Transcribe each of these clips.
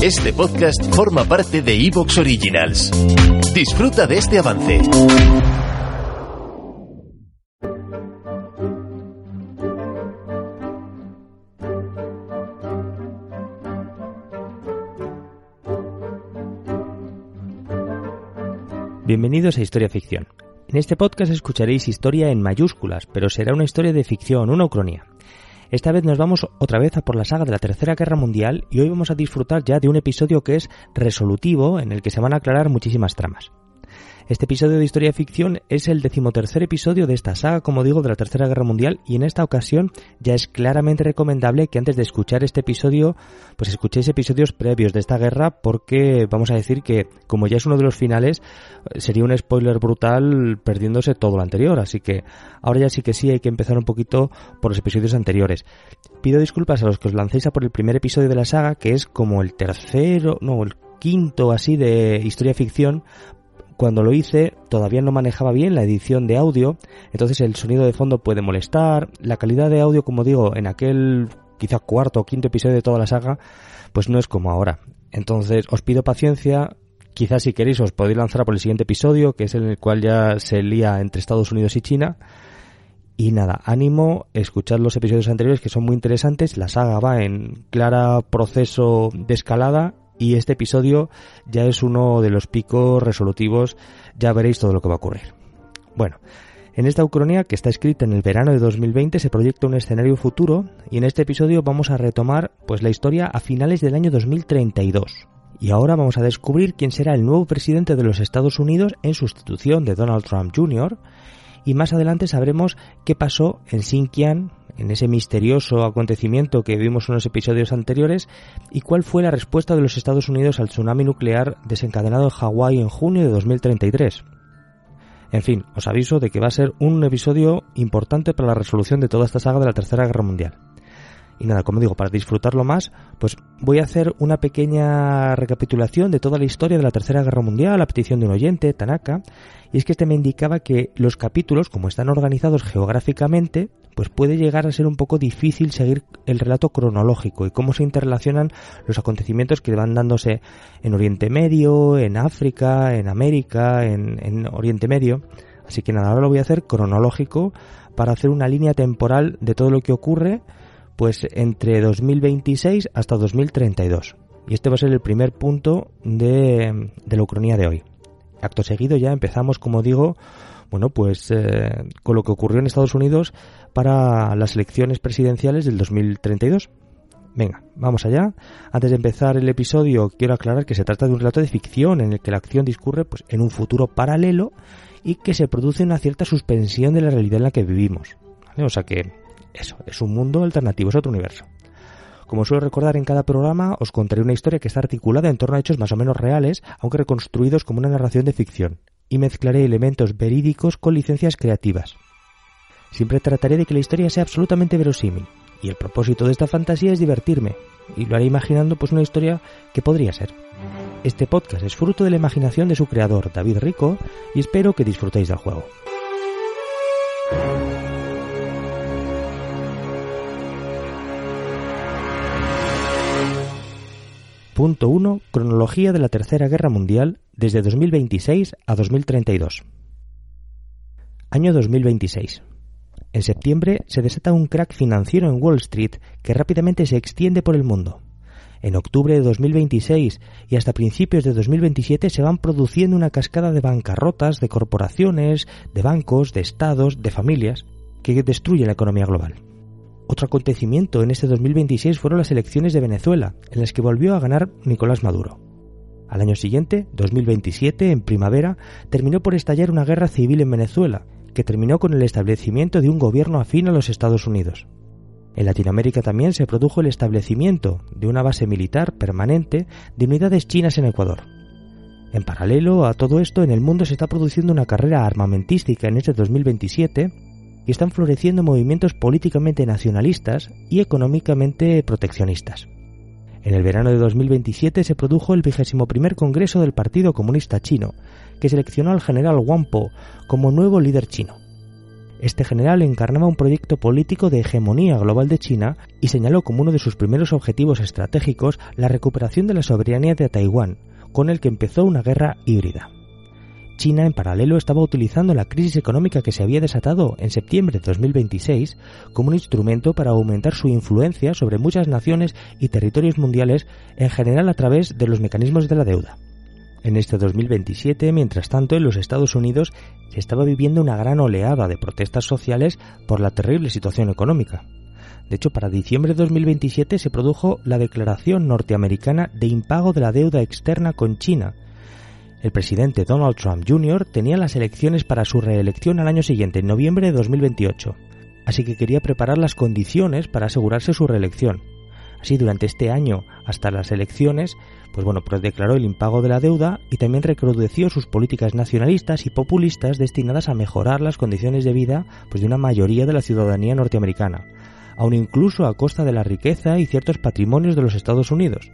Este podcast forma parte de Evox Originals. Disfruta de este avance. Bienvenidos a Historia Ficción. En este podcast escucharéis historia en mayúsculas, pero será una historia de ficción, una ucronía. Esta vez nos vamos otra vez a por la saga de la Tercera Guerra Mundial y hoy vamos a disfrutar ya de un episodio que es resolutivo en el que se van a aclarar muchísimas tramas. Este episodio de Historia Ficción es el decimotercer episodio de esta saga, como digo, de la Tercera Guerra Mundial y en esta ocasión ya es claramente recomendable que antes de escuchar este episodio, pues escuchéis episodios previos de esta guerra porque vamos a decir que como ya es uno de los finales, sería un spoiler brutal perdiéndose todo lo anterior, así que ahora ya sí que sí hay que empezar un poquito por los episodios anteriores. Pido disculpas a los que os lancéis a por el primer episodio de la saga, que es como el tercero, no, el quinto así de historia ficción, cuando lo hice todavía no manejaba bien la edición de audio, entonces el sonido de fondo puede molestar, la calidad de audio, como digo, en aquel quizá cuarto o quinto episodio de toda la saga, pues no es como ahora. Entonces os pido paciencia, quizás si queréis os podéis lanzar por el siguiente episodio, que es en el cual ya se lía entre Estados Unidos y China. Y nada, ánimo, escuchad los episodios anteriores que son muy interesantes, la saga va en clara proceso de escalada y este episodio ya es uno de los picos resolutivos, ya veréis todo lo que va a ocurrir. Bueno, en esta ucronía que está escrita en el verano de 2020 se proyecta un escenario futuro y en este episodio vamos a retomar pues la historia a finales del año 2032. Y ahora vamos a descubrir quién será el nuevo presidente de los Estados Unidos en sustitución de Donald Trump Jr. Y más adelante sabremos qué pasó en Xinjiang, en ese misterioso acontecimiento que vimos en los episodios anteriores y cuál fue la respuesta de los Estados Unidos al tsunami nuclear desencadenado en Hawái en junio de 2033. En fin, os aviso de que va a ser un episodio importante para la resolución de toda esta saga de la Tercera Guerra Mundial. Y nada, como digo, para disfrutarlo más, pues voy a hacer una pequeña recapitulación de toda la historia de la Tercera Guerra Mundial a petición de un oyente, Tanaka, y es que este me indicaba que los capítulos, como están organizados geográficamente, pues puede llegar a ser un poco difícil seguir el relato cronológico y cómo se interrelacionan los acontecimientos que van dándose en Oriente Medio, en África, en América, en, en Oriente Medio. Así que nada, ahora lo voy a hacer cronológico para hacer una línea temporal de todo lo que ocurre pues entre 2026 hasta 2032. Y este va a ser el primer punto de, la ucronía de hoy. Acto seguido ya empezamos, como digo, bueno, pues eh, con lo que ocurrió en Estados Unidos para las elecciones presidenciales del 2032. Venga, vamos allá. Antes de empezar el episodio, quiero aclarar que se trata de un relato de ficción en el que la acción discurre pues, en un futuro paralelo y que se produce una cierta suspensión de la realidad en la que vivimos. O sea que eso, es un mundo alternativo, es otro universo. Como suelo recordar en cada programa, os contaré una historia que está articulada en torno a hechos más o menos reales, aunque reconstruidos como una narración de ficción, y mezclaré elementos verídicos con licencias creativas. Siempre trataré de que la historia sea absolutamente verosímil, y el propósito de esta fantasía es divertirme, y lo haré imaginando pues una historia que podría ser. Este podcast es fruto de la imaginación de su creador, David Rico, y espero que disfrutéis del juego. Punto 1. Cronología de la Tercera Guerra Mundial desde 2026 a 2032. Año 2026. En septiembre se desata un crack financiero en Wall Street que rápidamente se extiende por el mundo. En octubre de 2026 y hasta principios de 2027 se van produciendo una cascada de bancarrotas de corporaciones, de bancos, de estados, de familias, que destruye la economía global. Otro acontecimiento en este 2026 fueron las elecciones de Venezuela, en las que volvió a ganar Nicolás Maduro. Al año siguiente, 2027, en primavera, terminó por estallar una guerra civil en Venezuela, que terminó con el establecimiento de un gobierno afín a los Estados Unidos. En Latinoamérica también se produjo el establecimiento de una base militar permanente de unidades chinas en Ecuador. En paralelo a todo esto, en el mundo se está produciendo una carrera armamentística en este 2027 y están floreciendo movimientos políticamente nacionalistas y económicamente proteccionistas. En el verano de 2027 se produjo el vigésimo primer Congreso del Partido Comunista Chino, que seleccionó al general Wang Po como nuevo líder chino. Este general encarnaba un proyecto político de hegemonía global de China y señaló como uno de sus primeros objetivos estratégicos la recuperación de la soberanía de Taiwán, con el que empezó una guerra híbrida. China, en paralelo, estaba utilizando la crisis económica que se había desatado en septiembre de 2026 como un instrumento para aumentar su influencia sobre muchas naciones y territorios mundiales, en general a través de los mecanismos de la deuda. En este 2027, mientras tanto, en los Estados Unidos se estaba viviendo una gran oleada de protestas sociales por la terrible situación económica. De hecho, para diciembre de 2027 se produjo la declaración norteamericana de impago de la deuda externa con China, el presidente Donald Trump Jr. tenía las elecciones para su reelección al año siguiente, en noviembre de 2028, así que quería preparar las condiciones para asegurarse su reelección. Así, durante este año, hasta las elecciones, pues bueno, pues declaró el impago de la deuda y también recrudeció sus políticas nacionalistas y populistas destinadas a mejorar las condiciones de vida pues, de una mayoría de la ciudadanía norteamericana, aun incluso a costa de la riqueza y ciertos patrimonios de los Estados Unidos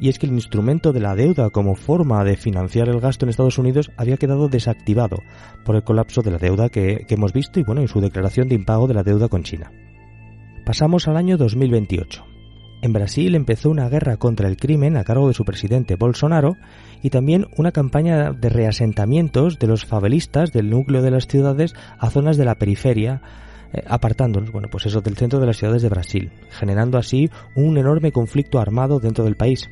y es que el instrumento de la deuda como forma de financiar el gasto en Estados Unidos había quedado desactivado por el colapso de la deuda que, hemos visto y bueno, en su declaración de impago de la deuda con China. Pasamos al año 2028. En Brasil empezó una guerra contra el crimen a cargo de su presidente Bolsonaro y también una campaña de reasentamientos de los favelistas del núcleo de las ciudades a zonas de la periferia, eh, apartándolos, bueno, pues eso del centro de las ciudades de Brasil, generando así un enorme conflicto armado dentro del país.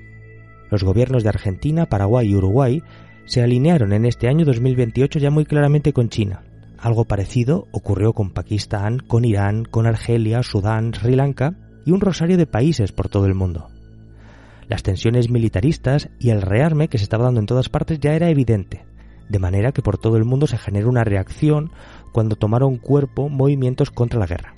Los gobiernos de Argentina, Paraguay y Uruguay se alinearon en este año 2028 ya muy claramente con China. Algo parecido ocurrió con Pakistán, con Irán, con Argelia, Sudán, Sri Lanka y un rosario de países por todo el mundo. Las tensiones militaristas y el rearme que se estaba dando en todas partes ya era evidente, de manera que por todo el mundo se generó una reacción cuando tomaron cuerpo movimientos contra la guerra.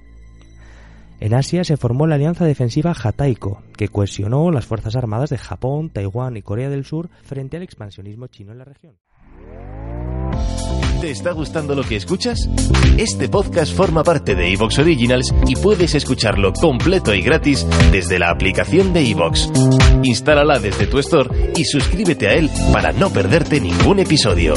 En Asia se formó la Alianza Defensiva Jataiko, que cohesionó las Fuerzas Armadas de Japón, Taiwán y Corea del Sur frente al expansionismo chino en la región. ¿Te está gustando lo que escuchas? Este podcast forma parte de Evox Originals y puedes escucharlo completo y gratis desde la aplicación de Evox. Instálala desde tu store y suscríbete a él para no perderte ningún episodio.